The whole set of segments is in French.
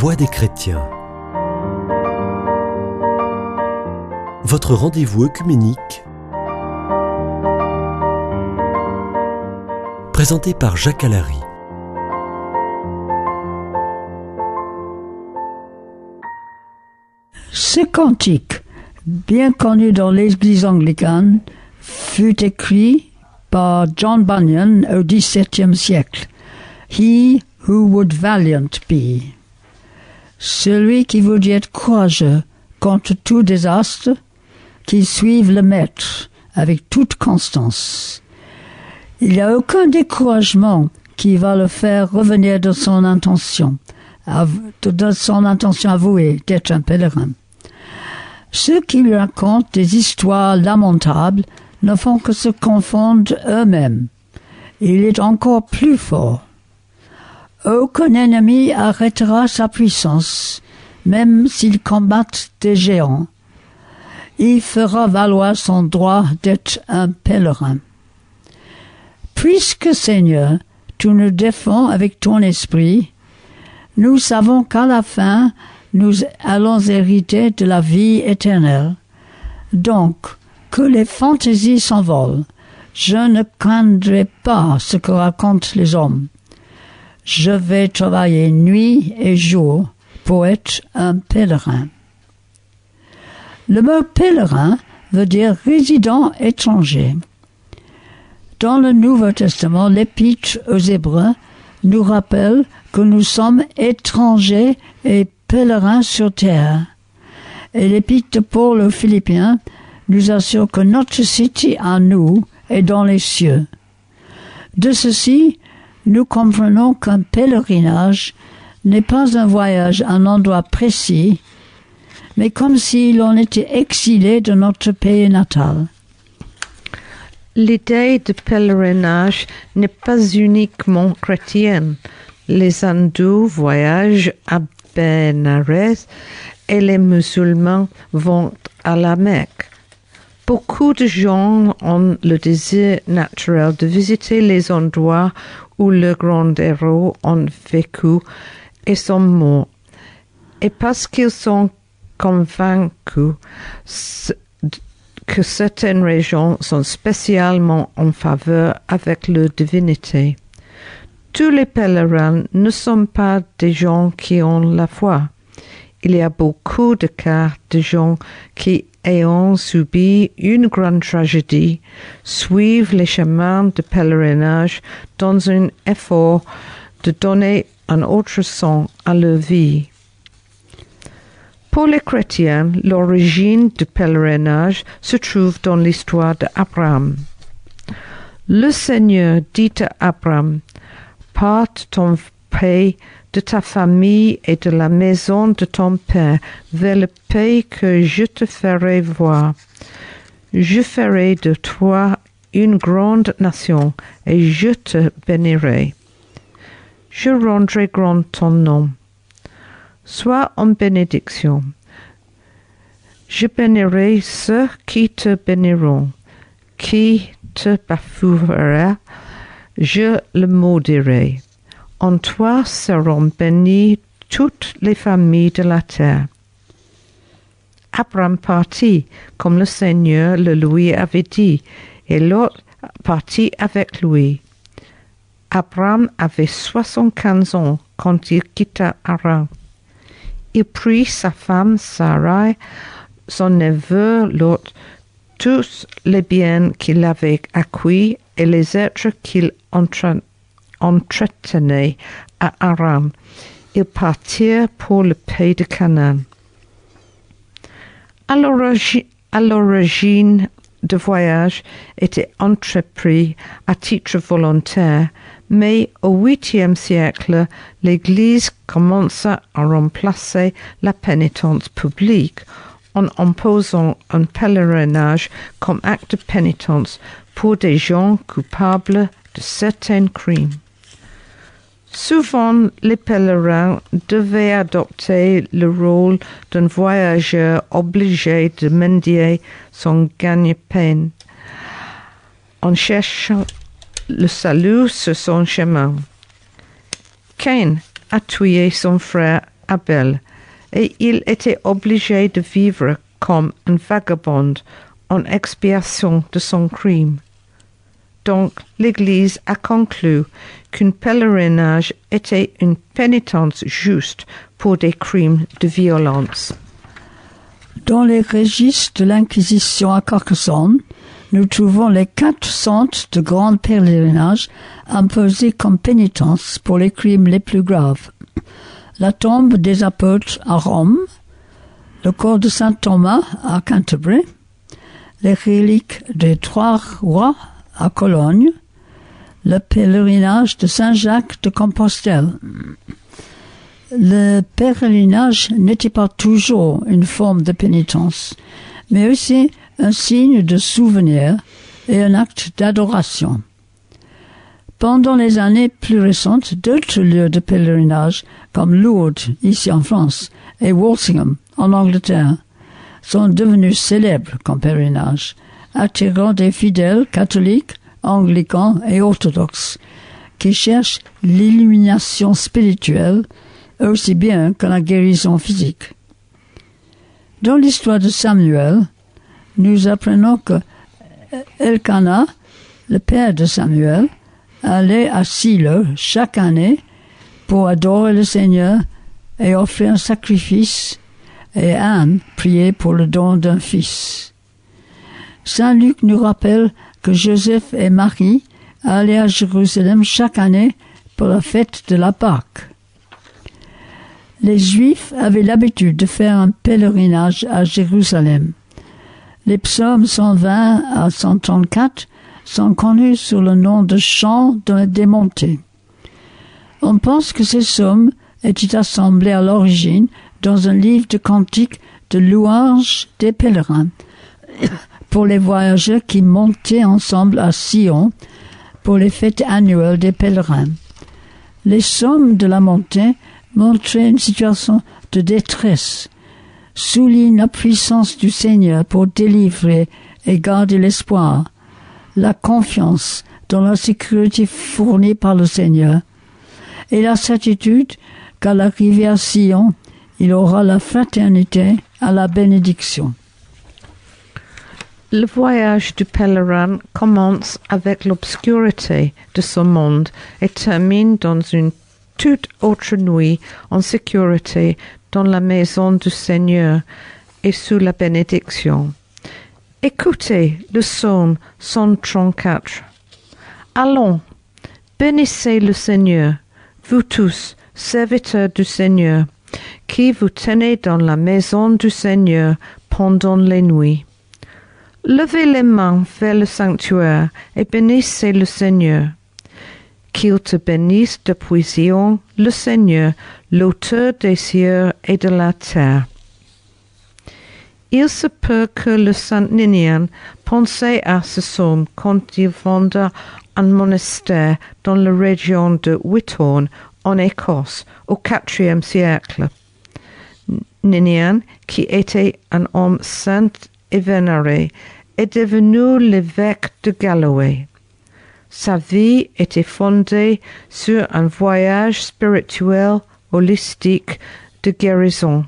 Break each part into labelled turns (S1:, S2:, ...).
S1: Voix des chrétiens. Votre rendez-vous œcuménique. Présenté par Jacques Allary.
S2: Ce cantique, bien connu dans l'Église anglicane, fut écrit par John Bunyan au XVIIe siècle. He who would valiant be. Celui qui voudrait être courageux contre tout désastre, qui suive le maître avec toute constance. Il n'y a aucun découragement qui va le faire revenir de son intention, de son intention avouée d'être un pèlerin. Ceux qui lui racontent des histoires lamentables ne font que se confondre eux-mêmes. Il est encore plus fort. Aucun ennemi arrêtera sa puissance, même s'il combatte des géants. Il fera valoir son droit d'être un pèlerin. Puisque Seigneur, tu nous défends avec ton esprit, nous savons qu'à la fin, nous allons hériter de la vie éternelle. Donc, que les fantaisies s'envolent. Je ne craindrai pas ce que racontent les hommes. Je vais travailler nuit et jour pour être un pèlerin. Le mot pèlerin veut dire résident étranger. Dans le Nouveau Testament, l'épître aux Hébreux nous rappelle que nous sommes étrangers et pèlerins sur terre. Et l'épître de Paul aux Philippiens nous assure que notre cité à nous est dans les cieux. De ceci, nous comprenons qu'un pèlerinage n'est pas un voyage à un endroit précis, mais comme si l'on était exilé de notre pays natal.
S3: L'idée de pèlerinage n'est pas uniquement chrétienne. Les hindous voyagent à Benares et les musulmans vont à la Mecque. Beaucoup de gens ont le désir naturel de visiter les endroits où les grands héros ont vécu et sont morts. Et parce qu'ils sont convaincus que certaines régions sont spécialement en faveur avec leur divinité. Tous les pèlerins ne sont pas des gens qui ont la foi. Il y a beaucoup de cas de gens qui, ayant subi une grande tragédie, suivent les chemins de pèlerinage dans un effort de donner un autre sens à leur vie. Pour les chrétiens, l'origine du pèlerinage se trouve dans l'histoire d'Abraham. Le Seigneur dit à Abraham, Pars ton pays, de ta famille et de la maison de ton père vers le pays que je te ferai voir. Je ferai de toi une grande nation et je te bénirai. Je rendrai grand ton nom Sois en bénédiction. Je bénirai ceux qui te béniront, qui te bafouera, je le maudirai. En toi seront bénies toutes les familles de la terre. Abraham partit, comme le Seigneur le lui avait dit, et l'autre partit avec lui. Abraham avait soixante-quinze ans quand il quitta Aram. Il prit sa femme Sarai, son neveu Lot, tous les biens qu'il avait acquis et les êtres qu'il entretenait à Aram. Ils partirent pour le pays de Canaan. À l'origine de voyage était entrepris à titre volontaire mais au huitième siècle, l'Église commença à remplacer la pénitence publique en imposant un pèlerinage comme acte de pénitence pour des gens coupables de certains crimes. Souvent, les pèlerins devaient adopter le rôle d'un voyageur obligé de mendier son gagne-pain en cherchant le salut sur son chemin. Cain a tué son frère Abel, et il était obligé de vivre comme un vagabond en expiation de son crime. Donc l'Église a conclu qu'un pèlerinage était une pénitence juste pour des crimes de violence.
S2: Dans les registres de l'Inquisition à Carcassonne, nous trouvons les quatre centres de grands pèlerinages imposés comme pénitence pour les crimes les plus graves. La tombe des apôtres à Rome, le corps de Saint Thomas à Canterbury, les reliques des trois rois à Cologne, le pèlerinage de Saint Jacques de Compostelle. Le pèlerinage n'était pas toujours une forme de pénitence, mais aussi un signe de souvenir et un acte d'adoration. Pendant les années plus récentes, d'autres lieux de pèlerinage, comme Lourdes, ici en France, et Walsingham, en Angleterre, sont devenus célèbres comme pèlerinage, attirant des fidèles catholiques, anglicans et orthodoxes, qui cherchent l'illumination spirituelle aussi bien que la guérison physique. Dans l'histoire de Samuel, nous apprenons que Elkanah, le père de Samuel, allait à Silo chaque année pour adorer le Seigneur et offrir un sacrifice, et Anne priait pour le don d'un fils. Saint Luc nous rappelle que Joseph et Marie allaient à Jérusalem chaque année pour la fête de la Pâque. Les Juifs avaient l'habitude de faire un pèlerinage à Jérusalem. Les psaumes 120 à 134 sont connus sous le nom de chants des montées. On pense que ces psaumes étaient assemblés à l'origine dans un livre de cantiques de louanges des pèlerins pour les voyageurs qui montaient ensemble à Sion pour les fêtes annuelles des pèlerins. Les sommes de la montée montraient une situation de détresse, soulignent la puissance du Seigneur pour délivrer et garder l'espoir, la confiance dans la sécurité fournie par le Seigneur, et la certitude qu'à l'arrivée à Sion, il aura la fraternité à la bénédiction.
S3: Le voyage du pèlerin commence avec l'obscurité de ce monde et termine dans une toute autre nuit en sécurité dans la maison du Seigneur et sous la bénédiction. Écoutez le psaume 134. Allons, bénissez le Seigneur, vous tous, serviteurs du Seigneur, qui vous tenez dans la maison du Seigneur pendant les nuits. Levez les mains vers le sanctuaire et bénissez le Seigneur. Qu'il te bénisse depuis Zion, le Seigneur, l'auteur des cieux et de la terre. Il se peut que le saint Ninian pensait à ce psaume quand il fonda un monastère dans la région de Whithorn, en Écosse, au IVe siècle. Ninian, qui était un homme saint et vénéré, est devenu l'évêque de Galloway. Sa vie était fondée sur un voyage spirituel holistique de guérison,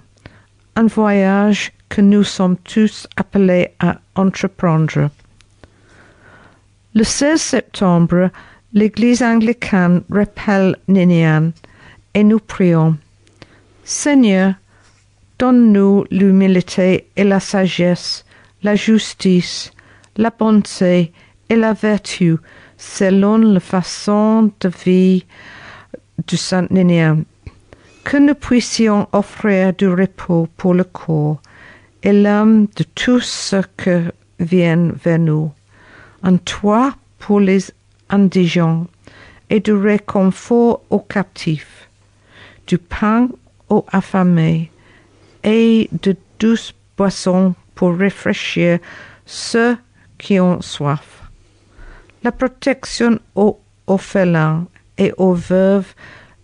S3: un voyage que nous sommes tous appelés à entreprendre. Le 16 septembre, l'Église anglicane rappelle Ninian et nous prions. Seigneur, donne-nous l'humilité et la sagesse, la justice, la bonté et la vertu selon la façon de vie du Saint Ninian, que nous puissions offrir du repos pour le corps et l'âme de tous ceux qui viennent vers nous, un toit pour les indigents et du réconfort aux captifs, du pain aux affamés et de douces boissons pour rafraîchir ceux qui ont soif la protection aux orphelins et aux veuves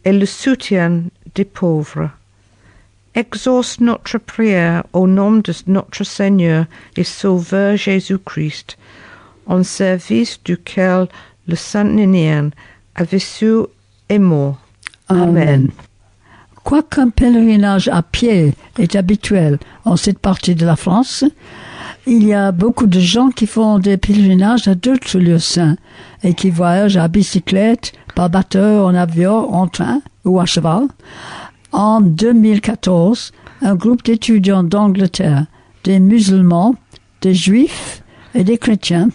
S3: et le soutien des pauvres. Exauce notre prière au nom de notre Seigneur et Sauveur Jésus-Christ, en service duquel le Saint Ninian a vécu et mort.
S2: Amen. Quoiqu'un pèlerinage à pied est habituel en cette partie de la France, il y a beaucoup de gens qui font des pèlerinages à d'autres lieux saints et qui voyagent à bicyclette, par bateau, en avion, en train ou à cheval. En 2014, un groupe d'étudiants d'Angleterre, des musulmans, des juifs et des chrétiens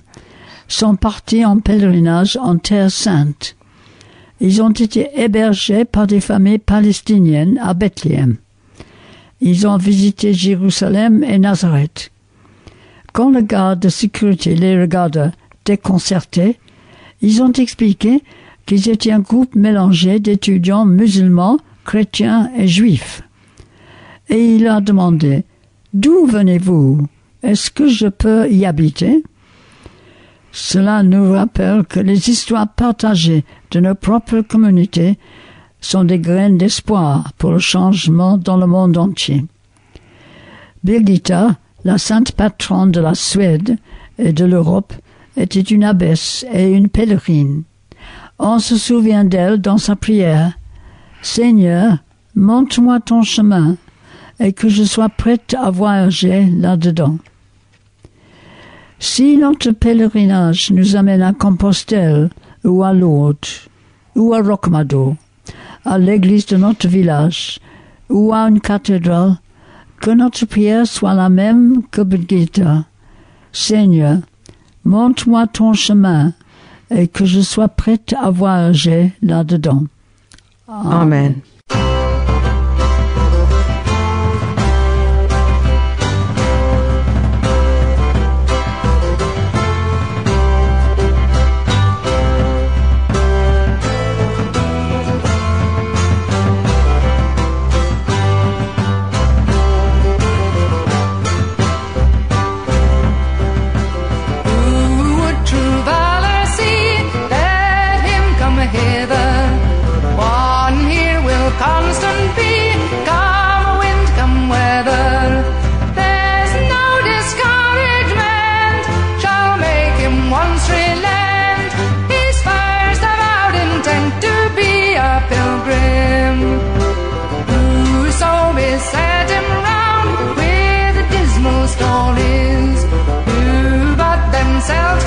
S2: sont partis en pèlerinage en Terre sainte. Ils ont été hébergés par des familles palestiniennes à Bethléem. Ils ont visité Jérusalem et Nazareth. Quand le garde de sécurité les regarda déconcertés, ils ont expliqué qu'ils étaient un groupe mélangé d'étudiants musulmans, chrétiens et juifs. Et il a demandé D'où venez-vous? Est-ce que je peux y habiter? Cela nous rappelle que les histoires partagées de nos propres communautés sont des graines d'espoir pour le changement dans le monde entier. Birgitta, la sainte patronne de la Suède et de l'Europe, était une abbesse et une pèlerine. On se souvient d'elle dans sa prière. Seigneur, montre-moi ton chemin et que je sois prête à voyager là-dedans. Si notre pèlerinage nous amène à Compostelle ou à Lourdes ou à Rocmado, à l'église de notre village ou à une cathédrale, que notre prière soit la même que Brigitte. Seigneur, montre-moi ton chemin et que je sois prête à voyager là-dedans.
S3: Amen.
S4: Who
S1: sounds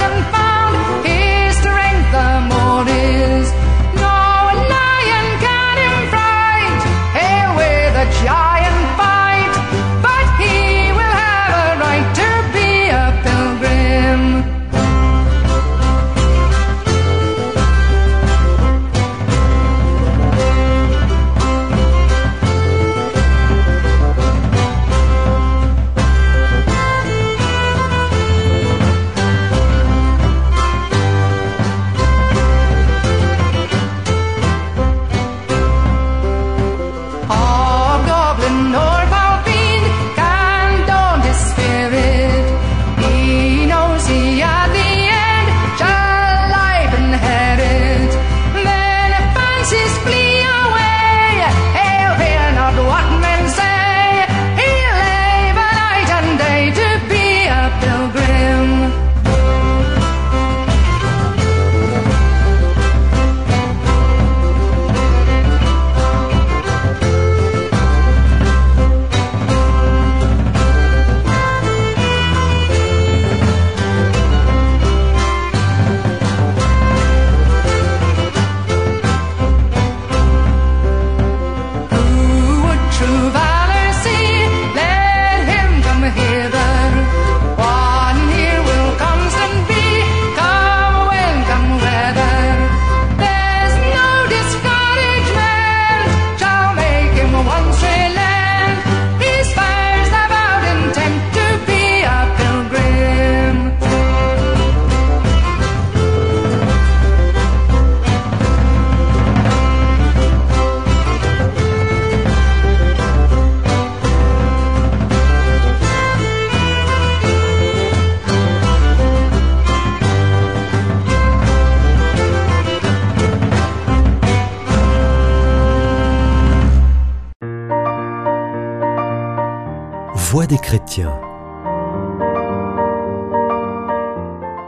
S1: Des chrétiens.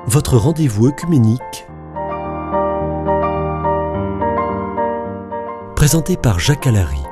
S1: Votre rendez-vous œcuménique. Présenté par Jacques Alary.